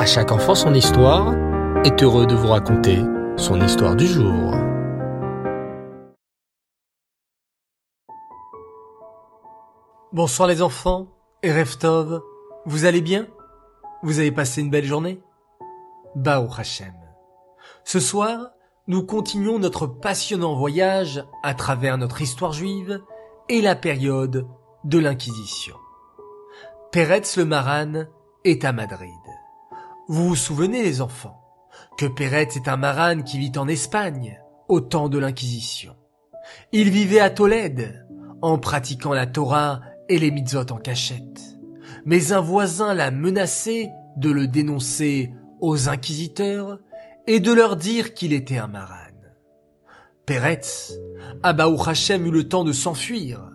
À chaque enfant son histoire est heureux de vous raconter son histoire du jour. Bonsoir les enfants et vous allez bien? Vous avez passé une belle journée? Bao Hashem. Ce soir, nous continuons notre passionnant voyage à travers notre histoire juive et la période de l'Inquisition. Peretz le Maran est à Madrid. Vous vous souvenez les enfants que Peretz est un Maran qui vit en Espagne au temps de l'Inquisition. Il vivait à Tolède en pratiquant la Torah et les mitzvot en cachette. Mais un voisin l'a menacé de le dénoncer aux inquisiteurs et de leur dire qu'il était un maran. Peretz, Abaou Hachem eut le temps de s'enfuir.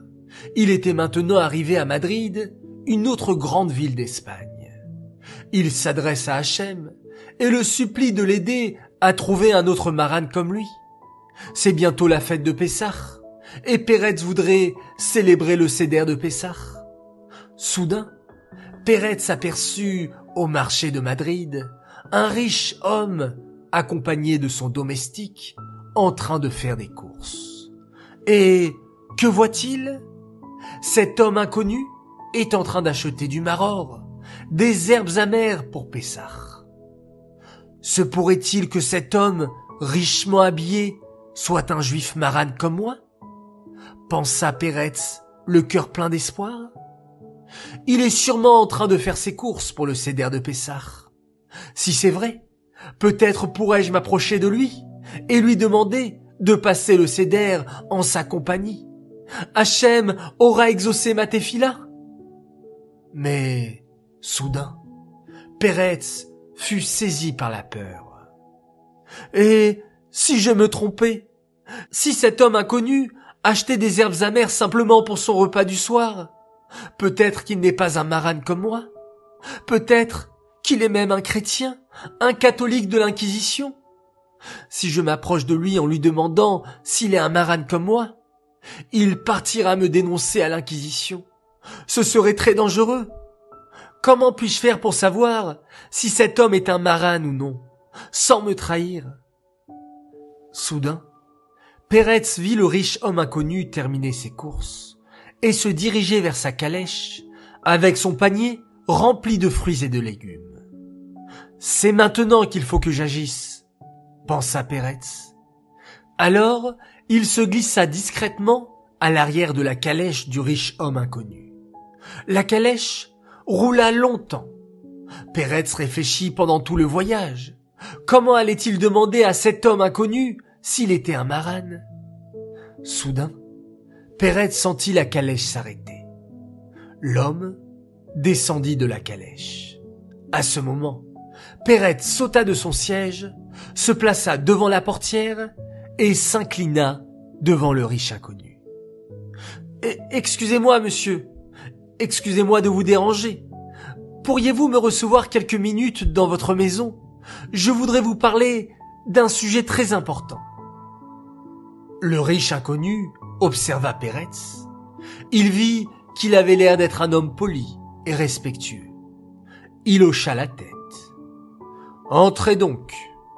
Il était maintenant arrivé à Madrid, une autre grande ville d'Espagne. Il s'adresse à Hachem et le supplie de l'aider à trouver un autre maran comme lui. C'est bientôt la fête de Pessah et Peretz voudrait célébrer le céder de Pessah. Soudain, Peretz aperçut au marché de Madrid un riche homme accompagné de son domestique en train de faire des courses. Et que voit-il? Cet homme inconnu est en train d'acheter du maror, des herbes amères pour Pessah. Se pourrait-il que cet homme, richement habillé, soit un juif maran comme moi? Pensa Peretz, le cœur plein d'espoir. Il est sûrement en train de faire ses courses pour le céder de Pessah. Si c'est vrai, peut-être pourrais-je m'approcher de lui et lui demander de passer le céder en sa compagnie. Hachem aura exaucé ma téfila. Mais, soudain, Peretz fut saisi par la peur. Et si je me trompais, si cet homme inconnu achetait des herbes amères simplement pour son repas du soir, peut-être qu'il n'est pas un maran comme moi, peut-être qu'il est même un chrétien, un catholique de l'Inquisition. Si je m'approche de lui en lui demandant s'il est un maran comme moi, il partira me dénoncer à l'Inquisition. Ce serait très dangereux. Comment puis-je faire pour savoir si cet homme est un maran ou non, sans me trahir? Soudain, Peretz vit le riche homme inconnu terminer ses courses et se diriger vers sa calèche avec son panier rempli de fruits et de légumes. C'est maintenant qu'il faut que j'agisse, pensa Peretz. Alors, il se glissa discrètement à l'arrière de la calèche du riche homme inconnu. La calèche roula longtemps. Peretz réfléchit pendant tout le voyage. Comment allait-il demander à cet homme inconnu s'il était un maran Soudain, Peretz sentit la calèche s'arrêter. L'homme descendit de la calèche. À ce moment, Peretz sauta de son siège, se plaça devant la portière et s'inclina devant le riche inconnu. Eh, excusez-moi, monsieur. Excusez-moi de vous déranger. Pourriez-vous me recevoir quelques minutes dans votre maison? Je voudrais vous parler d'un sujet très important. Le riche inconnu observa Peretz. Il vit qu'il avait l'air d'être un homme poli et respectueux. Il hocha la tête. Entrez donc,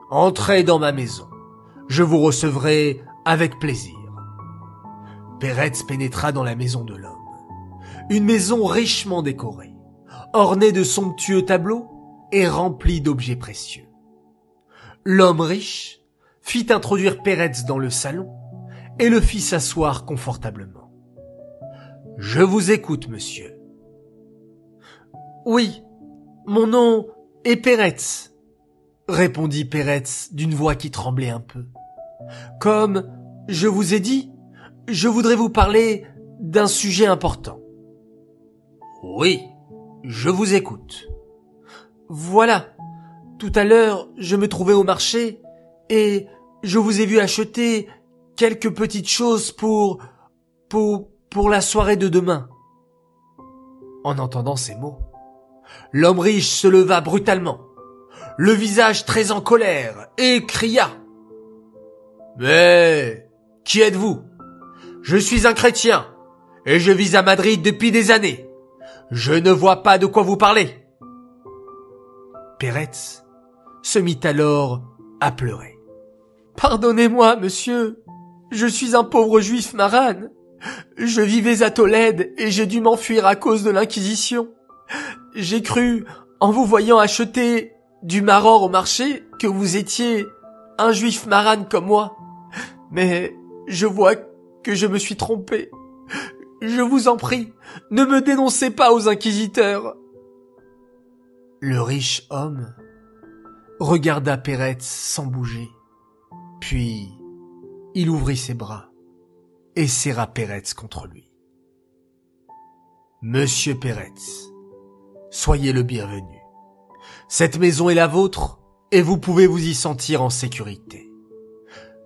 entrez dans ma maison. Je vous recevrai avec plaisir. Peretz pénétra dans la maison de l'homme. Une maison richement décorée, ornée de somptueux tableaux et remplie d'objets précieux. L'homme riche fit introduire Peretz dans le salon et le fit s'asseoir confortablement. Je vous écoute, monsieur. Oui, mon nom est Peretz, répondit Peretz d'une voix qui tremblait un peu. Comme je vous ai dit, je voudrais vous parler d'un sujet important. Oui, je vous écoute. Voilà. Tout à l'heure, je me trouvais au marché et je vous ai vu acheter quelques petites choses pour, pour, pour la soirée de demain. En entendant ces mots, l'homme riche se leva brutalement le visage très en colère, et cria. Mais, qui êtes-vous? Je suis un chrétien, et je vis à Madrid depuis des années. Je ne vois pas de quoi vous parlez. Peretz se mit alors à pleurer. Pardonnez-moi, monsieur. Je suis un pauvre juif marane. Je vivais à Tolède et j'ai dû m'enfuir à cause de l'Inquisition. J'ai cru, en vous voyant acheter du maror au marché, que vous étiez un juif marane comme moi. Mais je vois que je me suis trompé. Je vous en prie, ne me dénoncez pas aux inquisiteurs. Le riche homme regarda Peretz sans bouger. Puis, il ouvrit ses bras et serra Peretz contre lui. Monsieur Peretz, soyez le bienvenu. Cette maison est la vôtre et vous pouvez vous y sentir en sécurité.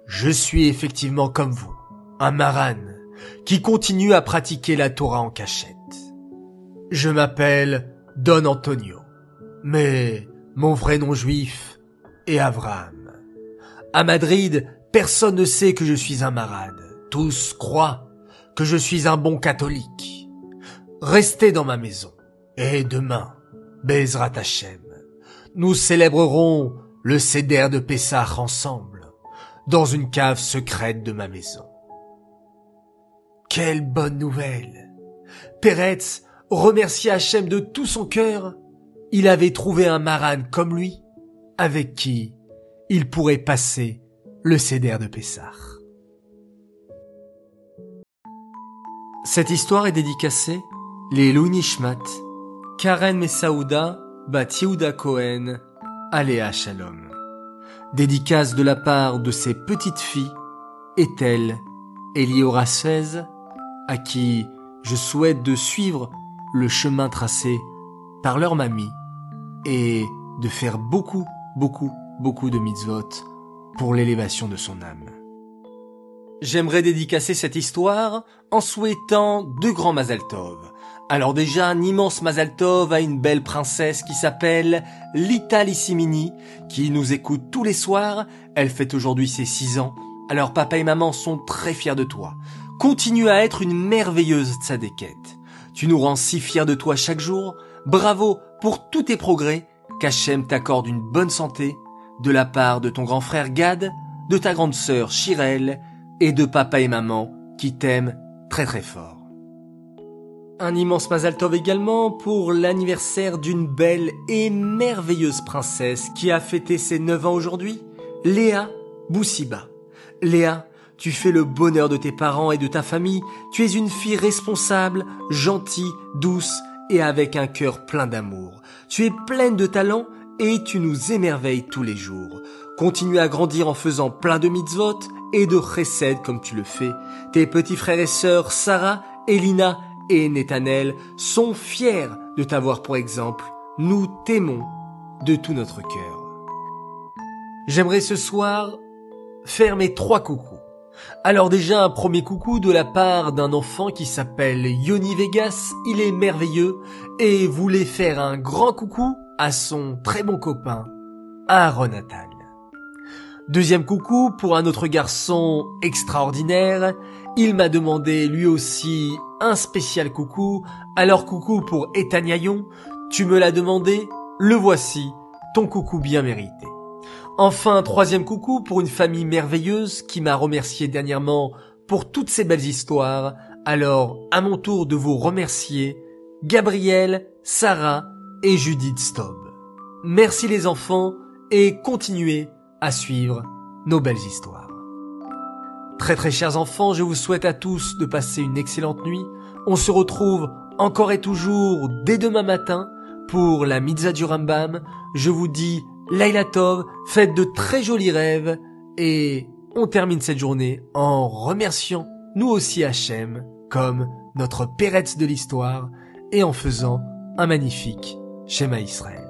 Je suis effectivement comme vous, un marane qui continue à pratiquer la Torah en cachette. Je m'appelle Don Antonio, mais mon vrai nom juif est Avraham. À Madrid, personne ne sait que je suis un marade. Tous croient que je suis un bon catholique. Restez dans ma maison. Et demain, Bezrat Hashem, nous célébrerons le Seder de Pessah ensemble, dans une cave secrète de ma maison. Quelle bonne nouvelle! Peretz remercia Hachem de tout son cœur. Il avait trouvé un maran comme lui, avec qui il pourrait passer le Seder de Pessah. Cette histoire est dédicacée les Nishmat, Karen Messaouda, Bat Cohen, Aléa Shalom. Dédicace de la part de ses petites filles, Ethel, Eliora 16, à qui je souhaite de suivre le chemin tracé par leur mamie et de faire beaucoup, beaucoup, beaucoup de mitzvot pour l'élévation de son âme. J'aimerais dédicacer cette histoire en souhaitant deux grands Mazal Alors déjà, un immense Mazal à une belle princesse qui s'appelle Lita Lissimini, qui nous écoute tous les soirs. Elle fait aujourd'hui ses six ans. Alors papa et maman sont très fiers de toi. Continue à être une merveilleuse tzadékette. Tu nous rends si fiers de toi chaque jour. Bravo pour tous tes progrès. Qu'Hachem t'accorde une bonne santé de la part de ton grand frère Gad, de ta grande sœur Chirel et de papa et maman qui t'aiment très très fort. Un immense Mazal Tov également pour l'anniversaire d'une belle et merveilleuse princesse qui a fêté ses 9 ans aujourd'hui, Léa Boussiba. Léa, tu fais le bonheur de tes parents et de ta famille. Tu es une fille responsable, gentille, douce et avec un cœur plein d'amour. Tu es pleine de talent et tu nous émerveilles tous les jours. Continue à grandir en faisant plein de mitzvot et de chesed comme tu le fais. Tes petits frères et sœurs Sarah, Elina et Nethanel sont fiers de t'avoir pour exemple. Nous t'aimons de tout notre cœur. J'aimerais ce soir faire mes trois coucous. Alors déjà un premier coucou de la part d'un enfant qui s'appelle Yoni Vegas, il est merveilleux et voulait faire un grand coucou à son très bon copain Aaron Attal. Deuxième coucou pour un autre garçon extraordinaire, il m'a demandé lui aussi un spécial coucou, alors coucou pour Etagnaillon, tu me l'as demandé, le voici, ton coucou bien mérité. Enfin, troisième coucou pour une famille merveilleuse qui m'a remercié dernièrement pour toutes ces belles histoires. Alors, à mon tour de vous remercier, Gabriel, Sarah et Judith Stob. Merci les enfants et continuez à suivre nos belles histoires. Très très chers enfants, je vous souhaite à tous de passer une excellente nuit. On se retrouve encore et toujours dès demain matin pour la Mitzah du Rambam. Je vous dis Laila Tov, faites de très jolis rêves et on termine cette journée en remerciant nous aussi Hachem comme notre Péretz de l'histoire et en faisant un magnifique schéma Israël.